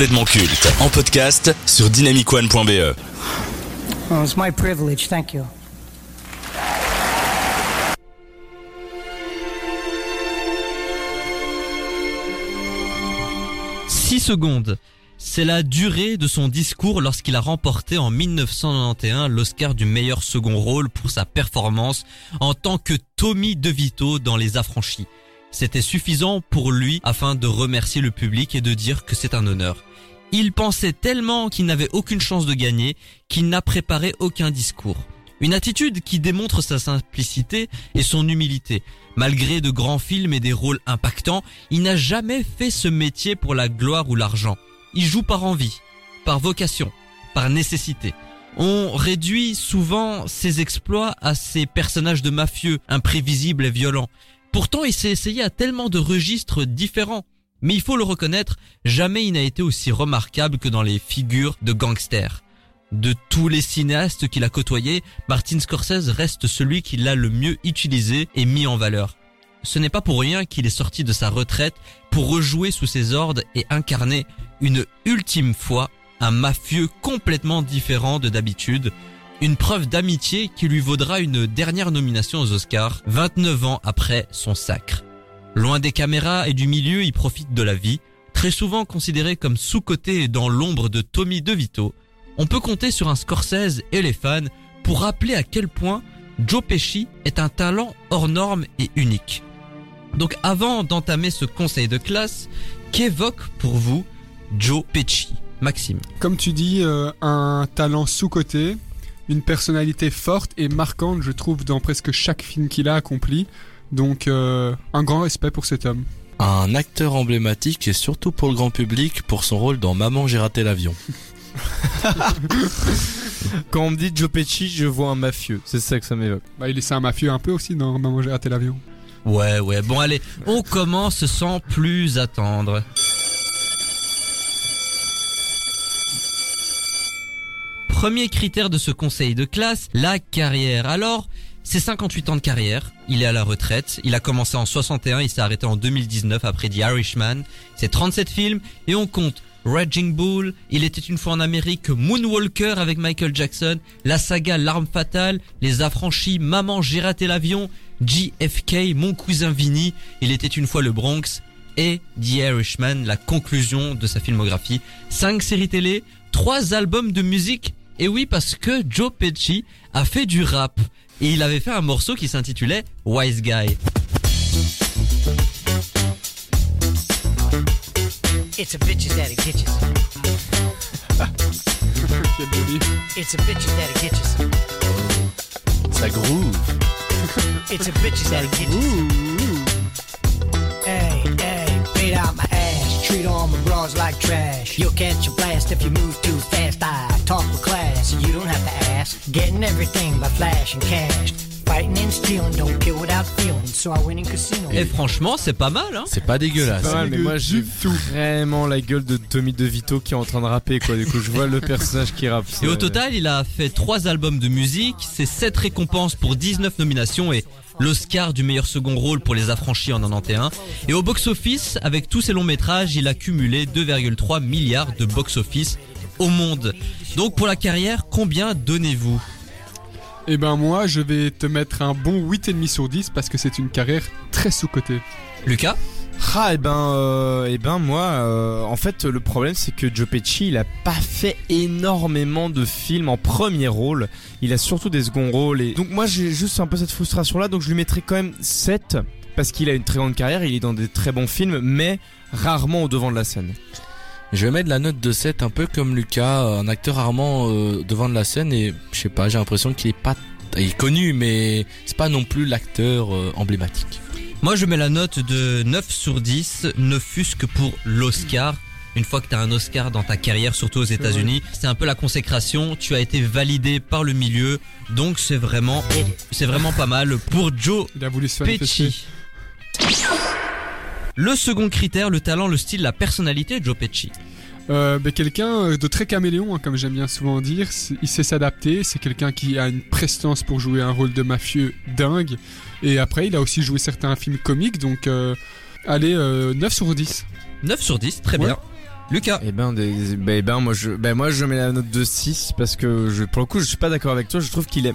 complètement culte en podcast sur dynamicone.be. Oh, it's my privilege, thank you. Six secondes. C'est la durée de son discours lorsqu'il a remporté en 1991 l'Oscar du meilleur second rôle pour sa performance en tant que Tommy DeVito dans Les Affranchis. C'était suffisant pour lui afin de remercier le public et de dire que c'est un honneur. Il pensait tellement qu'il n'avait aucune chance de gagner qu'il n'a préparé aucun discours. Une attitude qui démontre sa simplicité et son humilité. Malgré de grands films et des rôles impactants, il n'a jamais fait ce métier pour la gloire ou l'argent. Il joue par envie, par vocation, par nécessité. On réduit souvent ses exploits à ces personnages de mafieux, imprévisibles et violents. Pourtant, il s'est essayé à tellement de registres différents. Mais il faut le reconnaître, jamais il n'a été aussi remarquable que dans les figures de gangsters. De tous les cinéastes qu'il a côtoyés, Martin Scorsese reste celui qui l'a le mieux utilisé et mis en valeur. Ce n'est pas pour rien qu'il est sorti de sa retraite pour rejouer sous ses ordres et incarner une ultime fois un mafieux complètement différent de d'habitude, une preuve d'amitié qui lui vaudra une dernière nomination aux Oscars 29 ans après son sacre. Loin des caméras et du milieu, il profite de la vie, très souvent considéré comme sous-coté dans l'ombre de Tommy DeVito. On peut compter sur un Scorsese et les fans pour rappeler à quel point Joe Pesci est un talent hors norme et unique. Donc avant d'entamer ce conseil de classe, qu'évoque pour vous Joe Pesci? Maxime. Comme tu dis, euh, un talent sous-coté, une personnalité forte et marquante, je trouve, dans presque chaque film qu'il a accompli. Donc, euh, un grand respect pour cet homme. Un acteur emblématique et surtout pour le grand public pour son rôle dans Maman j'ai raté l'avion. Quand on me dit Joe Pesci, je vois un mafieux. C'est ça que ça m'évoque. Bah, il est un mafieux un peu aussi dans Maman j'ai raté l'avion. Ouais, ouais, bon allez, on commence sans plus attendre. Premier critère de ce conseil de classe, la carrière. Alors, c'est 58 ans de carrière, il est à la retraite, il a commencé en 61, il s'est arrêté en 2019 après The Irishman, c'est 37 films. Et on compte Raging Bull, Il était une fois en Amérique, Moonwalker avec Michael Jackson, la saga L'arme fatale, Les affranchis, Maman j'ai raté l'avion, JFK, Mon cousin Vinny, Il était une fois le Bronx. Et The Irishman, la conclusion de sa filmographie. 5 séries télé, 3 albums de musique et oui parce que Joe Pesci a fait du rap et il avait fait un morceau qui s'intitulait Wise Guy. It's a bitches that'll get you. It's a bitches that'll get you. Ça groove. It's a bitches that'll get you. Treat all my bras like trash. You'll catch a blast if you move too fast. I talk with class, you don't have to ask. Getting everything by flashing cash. Fighting and stealing, don't kill without feeling. So I win in casino. Et franchement, c'est pas mal hein. C'est pas dégueulasse. Pas mal, mais moi j'ai vraiment la gueule de Tommy DeVito qui est en train de rapper quoi. Du coup, je vois le personnage qui rappe. Et au total, il a fait 3 albums de musique, c'est 7 récompenses pour 19 nominations et l'Oscar du meilleur second rôle pour Les Affranchis en 91. Et au box-office, avec tous ses longs métrages, il a cumulé 2,3 milliards de box-office au monde. Donc pour la carrière, combien donnez-vous? Et ben moi, je vais te mettre un bon 8,5 sur 10 parce que c'est une carrière très sous-cotée. Lucas? Ah et ben euh, et ben moi euh, en fait le problème c'est que Joe Pesci il a pas fait énormément de films en premier rôle, il a surtout des seconds rôles et donc moi j'ai juste un peu cette frustration là donc je lui mettrai quand même 7 parce qu'il a une très grande carrière, il est dans des très bons films mais rarement au devant de la scène. Je vais mettre la note de 7 un peu comme Lucas, un acteur rarement euh, devant de la scène et je sais pas, j'ai l'impression qu'il est pas il est connu mais c'est pas non plus l'acteur euh, emblématique. Moi je mets la note de 9 sur 10, ne fût-ce que pour l'Oscar. Une fois que tu as un Oscar dans ta carrière, surtout aux États-Unis, c'est un peu la consécration. Tu as été validé par le milieu, donc c'est vraiment, c'est vraiment pas mal pour Joe Il a voulu se manifester. Pesci. Le second critère, le talent, le style, la personnalité de Joe Pesci. Euh, ben, quelqu'un de très caméléon, hein, comme j'aime bien souvent dire. Il sait s'adapter. C'est quelqu'un qui a une prestance pour jouer un rôle de mafieux dingue. Et après, il a aussi joué certains films comiques. Donc, euh, allez, euh, 9 sur 10. 9 sur 10, très Ouais. bien. Lucas. Eh ben, des, eh ben, moi je, ben moi je mets la note de 6 parce que je, pour le coup, je suis pas d'accord avec toi. Je trouve qu'il est,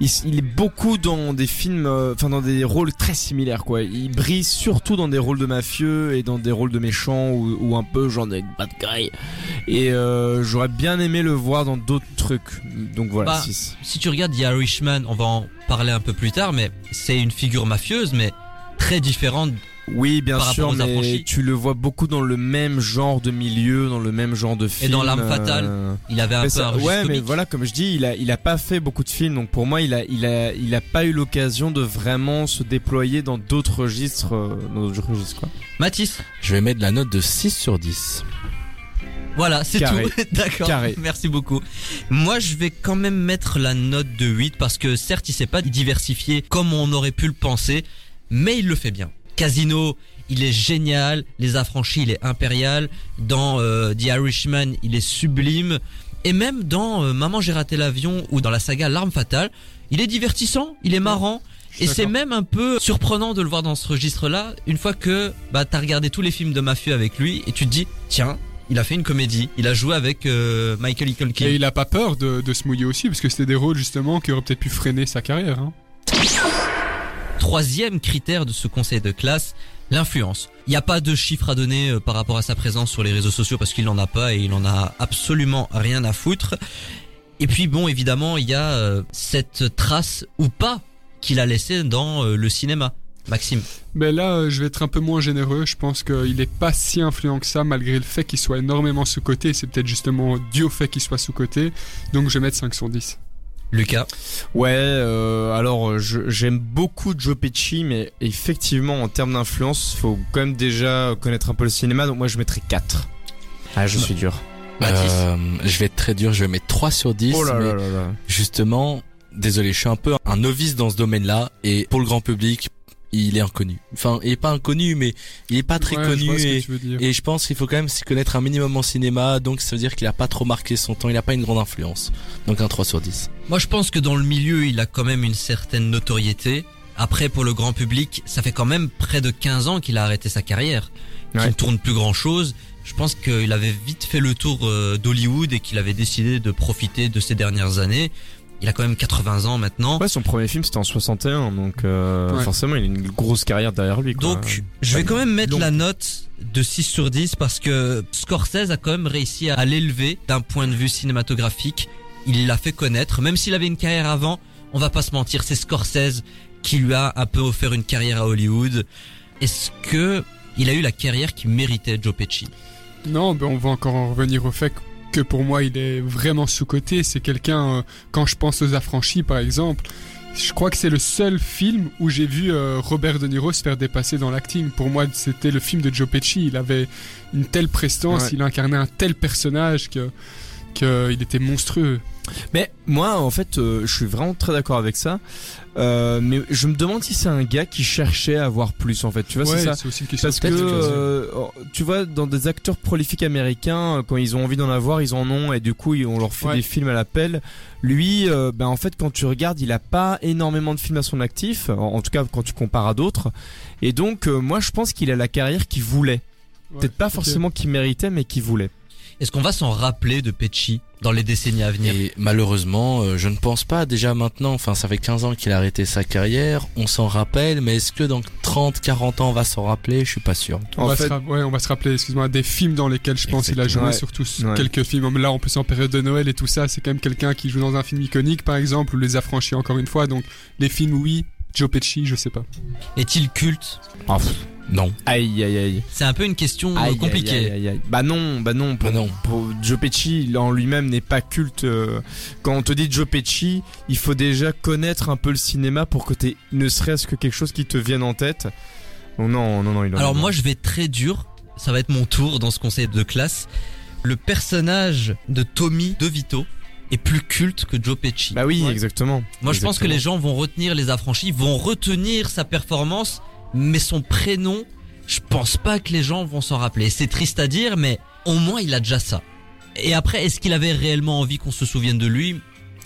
il, il est beaucoup dans des films, euh, enfin dans des rôles très similaires quoi. Il brille surtout dans des rôles de mafieux et dans des rôles de méchants ou, ou un peu genre de bad guy. Et euh, j'aurais bien aimé le voir dans d'autres trucs. Donc voilà, Bah, 6. Si tu regardes The Irishman, on va en parler un peu plus tard, mais c'est une figure mafieuse, mais très différente. Oui, bien par sûr, mais affranchis. tu le vois beaucoup dans le même genre de milieu, dans le même genre de film. dans L'Arme fatale, euh, Il avait un Mais peu ça- un ouais, mais voilà, comme je dis, il a, il a pas fait beaucoup de films, donc pour moi, il a, il a, il a pas eu l'occasion de vraiment se déployer dans d'autres registres, euh, dans d'autres registres, quoi. Mathis. Je vais mettre la note de 6 sur 10. Voilà, c'est tout. D'accord. Carré. Merci beaucoup. Moi, je vais quand même mettre la note de 8 parce que certes, il s'est pas diversifié comme on aurait pu le penser, mais il le fait bien. Casino, il est génial. Les affranchis, il est impérial. Dans euh, The Irishman, il est sublime. Et même dans euh, Maman, j'ai raté l'avion ou dans la saga L'arme fatale, il est divertissant, il est marrant. Et c'est même un peu surprenant de le voir dans ce registre-là, une fois que bah t'as regardé tous les films de mafieux avec lui et tu te dis tiens, il a fait une comédie, il a joué avec euh, Michael Culkin. Et il a pas peur de, de se mouiller aussi, parce que c'était des rôles justement qui auraient peut-être pu freiner sa carrière. Hein. Troisième critère de ce conseil de classe, l'influence. Il n'y a pas de chiffre à donner euh, par rapport à sa présence sur les réseaux sociaux parce qu'il n'en a pas et il en a absolument rien à foutre. Et puis bon, évidemment, il y a euh, cette trace ou pas qu'il a laissée dans euh, le cinéma. Maxime. Mais là, euh, je vais être un peu moins généreux. Je pense qu'il est pas si influent que ça, malgré le fait qu'il soit énormément sous-coté. C'est peut-être justement dû au fait qu'il soit sous-coté. Donc je vais mettre 5 sur 10. Lucas. Ouais, euh, alors euh, je- j'aime beaucoup Joe Pesci, mais effectivement en termes d'influence, faut quand même déjà connaître un peu le cinéma, donc moi je mettrais 4. Ah, je suis dur. Mathis. Euh, je vais être très dur, je vais mettre 3 sur 10. Oh là mais là là là. Justement, désolé, je suis un peu un novice dans ce domaine-là et pour le grand public, il est inconnu. Enfin, il est pas inconnu, mais il est pas très Ouais, je connu que et, tu veux dire. et je pense qu'il faut quand même s'y connaître un minimum en cinéma, donc ça veut dire qu'il a pas trop marqué son temps, il a pas une grande influence. Donc un 3 sur 10. Moi, je pense que dans le milieu, il a quand même une certaine notoriété. Après, pour le grand public, ça fait quand même près de 15 ans qu'il a arrêté sa carrière, qu'il Ouais. ne tourne plus grand chose. Je pense qu'il avait vite fait le tour euh, d'Hollywood et qu'il avait décidé de profiter de ces dernières années. Il a quand même 80 ans maintenant. Ouais, son premier film c'était en 61, donc euh, Ouais. forcément il a une grosse carrière derrière lui. Quoi. Donc, je vais quand même mettre long. la note de 6 sur 10 parce que Scorsese a quand même réussi à l'élever d'un point de vue cinématographique. Il l'a fait connaître, même s'il avait une carrière avant, on va pas se mentir, c'est Scorsese qui lui a un peu offert une carrière à Hollywood. Est-ce que il a eu la carrière qui méritait Joe Pesci? Non, ben on va encore en revenir au fait que pour moi il est vraiment sous-coté. C'est quelqu'un, euh, quand je pense aux affranchis par exemple, je crois que c'est le seul film où j'ai vu euh, Robert De Niro se faire dépasser dans l'acting. Pour moi, c'était le film de Joe Pesci. Il avait une telle prestance, Ouais. il incarnait un tel personnage que qu'il était monstrueux. Mais moi, en fait, euh, je suis vraiment très d'accord avec ça. Euh, mais je me demande si c'est un gars qui cherchait à voir plus, en fait. Tu vois, ouais, c'est ça. aussi une question Parce que, euh, tu vois, dans des acteurs prolifiques américains, euh, quand ils ont envie d'en avoir, ils en ont, et du coup, ils- on leur fait Ouais. des films à l'appel. Lui, euh, ben en fait, quand tu regardes, il a pas énormément de films à son actif, en, en tout cas quand tu compares à d'autres. Et donc, euh, moi, je pense qu'il a la carrière qu'il voulait. Ouais, Peut-être pas forcément qu'il méritait, mais qu'il voulait. Est-ce qu'on va s'en rappeler de Pesci dans les décennies à venir? Et malheureusement, euh, je ne pense pas déjà maintenant, enfin ça fait 15 ans qu'il a arrêté sa carrière, on s'en rappelle, mais est-ce que dans 30, 40 ans on va s'en rappeler? Je suis pas sûr. On, En va fait- se ouais, on va se rappeler, excuse-moi, des films dans lesquels je pense qu'il a joué, Ouais. surtout Ouais. quelques films. Là, en plus en période de Noël et tout ça, c'est quand même quelqu'un qui joue dans un film iconique, par exemple, ou Les Affranchis encore une fois. Donc, les films, oui. Joe Pesci, je sais pas. Est-il culte? Non. Aïe, aïe, aïe. C'est un peu une question euh, Aïe, compliquée. aïe, aïe, aïe. Bah non, bah non. Pour, Bah non. pour Joe Pesci, en lui-même n'est pas culte. euh, Quand on te dit Joe Pesci, il faut déjà connaître un peu le cinéma pour que t'aies ne serait-ce que quelque chose qui te vienne en tête. Oh non, non, non, il en Alors moi je vais être très dur, ça va être mon tour dans ce conseil de classe. Le personnage de Tommy DeVito est plus culte que Joe Pesci. Bah oui, Ouais. exactement. Moi je pense que les gens vont retenir les affranchis, vont retenir sa performance, mais son prénom, je pense pas que les gens vont s'en rappeler. C'est triste à dire, mais au moins il a déjà ça. Et après, est-ce qu'il avait réellement envie qu'on se souvienne de lui?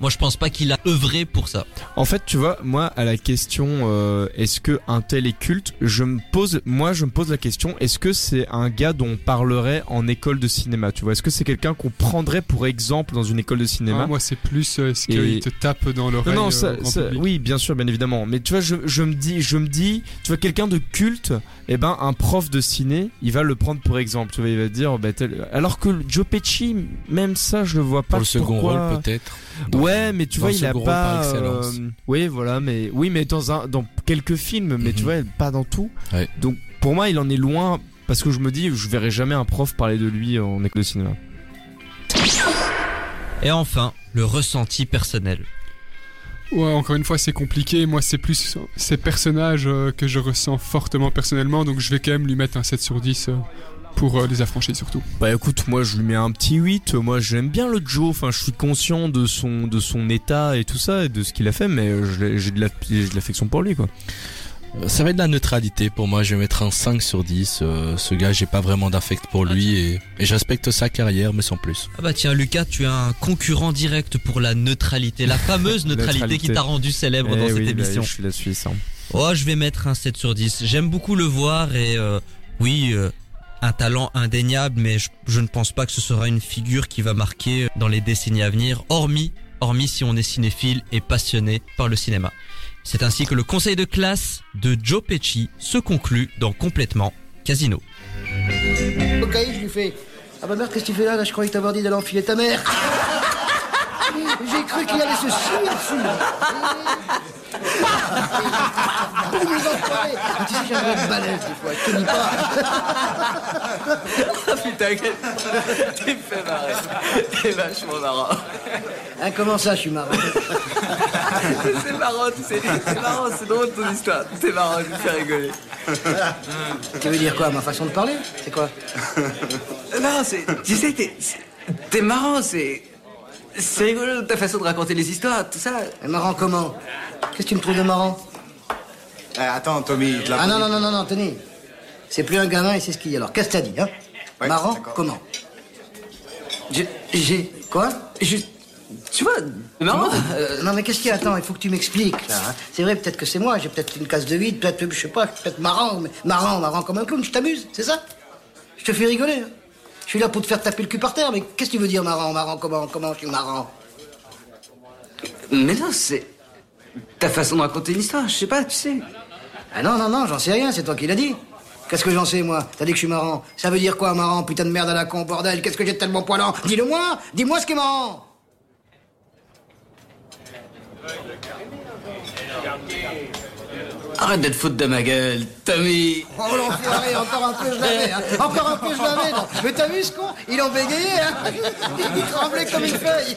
Moi, je pense pas qu'il a œuvré pour ça. En fait, tu vois, moi, à la question, euh, est-ce que un tel est culte, je me pose, moi, je me pose la question, est-ce que c'est un gars dont on parlerait en école de cinéma, tu vois? Est-ce que c'est quelqu'un qu'on prendrait pour exemple dans une école de cinéma? Ah, moi, c'est plus euh, est-ce Et- qu'il te tape dans l'oreille Non, non, euh, ça, ça- oui, bien sûr, bien évidemment. Mais tu vois, je, je me dis, je me dis, tu vois, quelqu'un de culte, eh ben, un prof de ciné, il va le prendre pour exemple. Tu vois, il va dire, bah, tel- alors que Joe Pesci, même ça, je le vois pas. Pour le second pourquoi- rôle, peut-être. Ouais, mais tu dans vois, il a pas. excellence. euh, oui, voilà, mais oui, mais dans un, dans quelques films, mais tu Mhm. vois, pas dans tout. Ouais. Donc, pour moi, il en est loin. Parce que je me dis, je verrai jamais un prof parler de lui en école de cinéma. Et enfin, le ressenti personnel. Ouais, encore une fois, c'est compliqué. Moi, c'est plus ces personnages euh, que je ressens fortement personnellement, donc je vais quand même lui mettre un 7 sur 10 euh, pour euh, les affranchis surtout. Bah écoute, moi je lui mets un petit 8. Moi j'aime bien le Joe. Enfin, je suis conscient de son, de son état et tout ça et de ce qu'il a fait, mais euh, j'ai de la- l'affection pour lui, quoi. Euh, Ça va être de la neutralité pour moi. Je vais mettre un 5 sur 10. Euh, ce gars, j'ai pas vraiment d'affect pour lui et, et je respecte sa carrière, mais sans plus. Ah bah tiens, Lucas, tu as un concurrent direct pour la neutralité, la fameuse neutralité, Neutralité. qui t'a rendu célèbre Eh dans cette oui, bah, émission. je suis la Suisse. hein. Oh, je vais mettre un 7 sur 10. J'aime beaucoup le voir et euh, oui, euh, un talent indéniable, mais je, ne pense pas que ce sera une figure qui va marquer dans les décennies à venir, hormis, hormis si on est cinéphile et passionné par le cinéma. C'est ainsi que le conseil de classe de Joe Pesci se conclut dans Complètement Casino. Cahier, je lui fais Ah bah merde, qu'est-ce que tu là, Je croyais que dit d'aller enfiler ta mère. J'ai cru qu'il allait se chier dessus. Boum, les enfoirés. Ah, Tu sais, j'ai un vrai balèze des fois, je pas. Putain, quel- tu me fais marrer. T'es vachement marrant. Hein, comment ça, je suis marrant C'est marrant, tu sais. C'est marrant, c'est drôle ton histoire. C'est marrant, tu me fais rigoler. Tu veux dire quoi, ma façon de parler? C'est quoi? Non, c'est. Tu sais, t'es. T'es marrant, c'est. C'est rigolo ta façon de raconter les histoires, tout ça. Marrant comment Qu'est-ce que tu me trouves de marrant Eh, attends, Tommy, il te Ah non, non, non, non, non, tenez. C'est plus un gamin et c'est ce qu'il y a. Alors, qu'est-ce que t'as dit, hein Ouais, Marrant comment J'ai. J'ai. Quoi Je. Tu vois, marrant. Euh, non mais qu'est-ce qu'il y a Attends, il faut que tu m'expliques là. hein. C'est vrai, peut-être que c'est moi, j'ai peut-être une case de vide, peut-être, je sais pas, peut-être marrant, mais marrant, marrant comme un clown, je t'amuse, c'est ça Je te fais rigoler. hein. Je suis là pour te faire taper le cul par terre, mais qu'est-ce que tu veux dire marrant, marrant, comment, comment je suis marrant Mais non, c'est. Ta façon de raconter une histoire, je sais pas, tu sais. Ah non, non, non, j'en sais rien, c'est toi qui l'as dit. Qu'est-ce que j'en sais, moi T'as dit que je suis marrant. Ça veut dire quoi, marrant Putain de merde à la con, bordel, qu'est-ce que j'ai de tellement poilant? Dis-le moi Dis-moi ce qui est marrant Arrête d'être faute de ma gueule, Tommy. Oh l'enfoiré, encore un peu je l'avais, hein. encore un peu je l'avais. Mais t'as vu ce con? Il en bégayait, hein Il tremblait comme une feuille.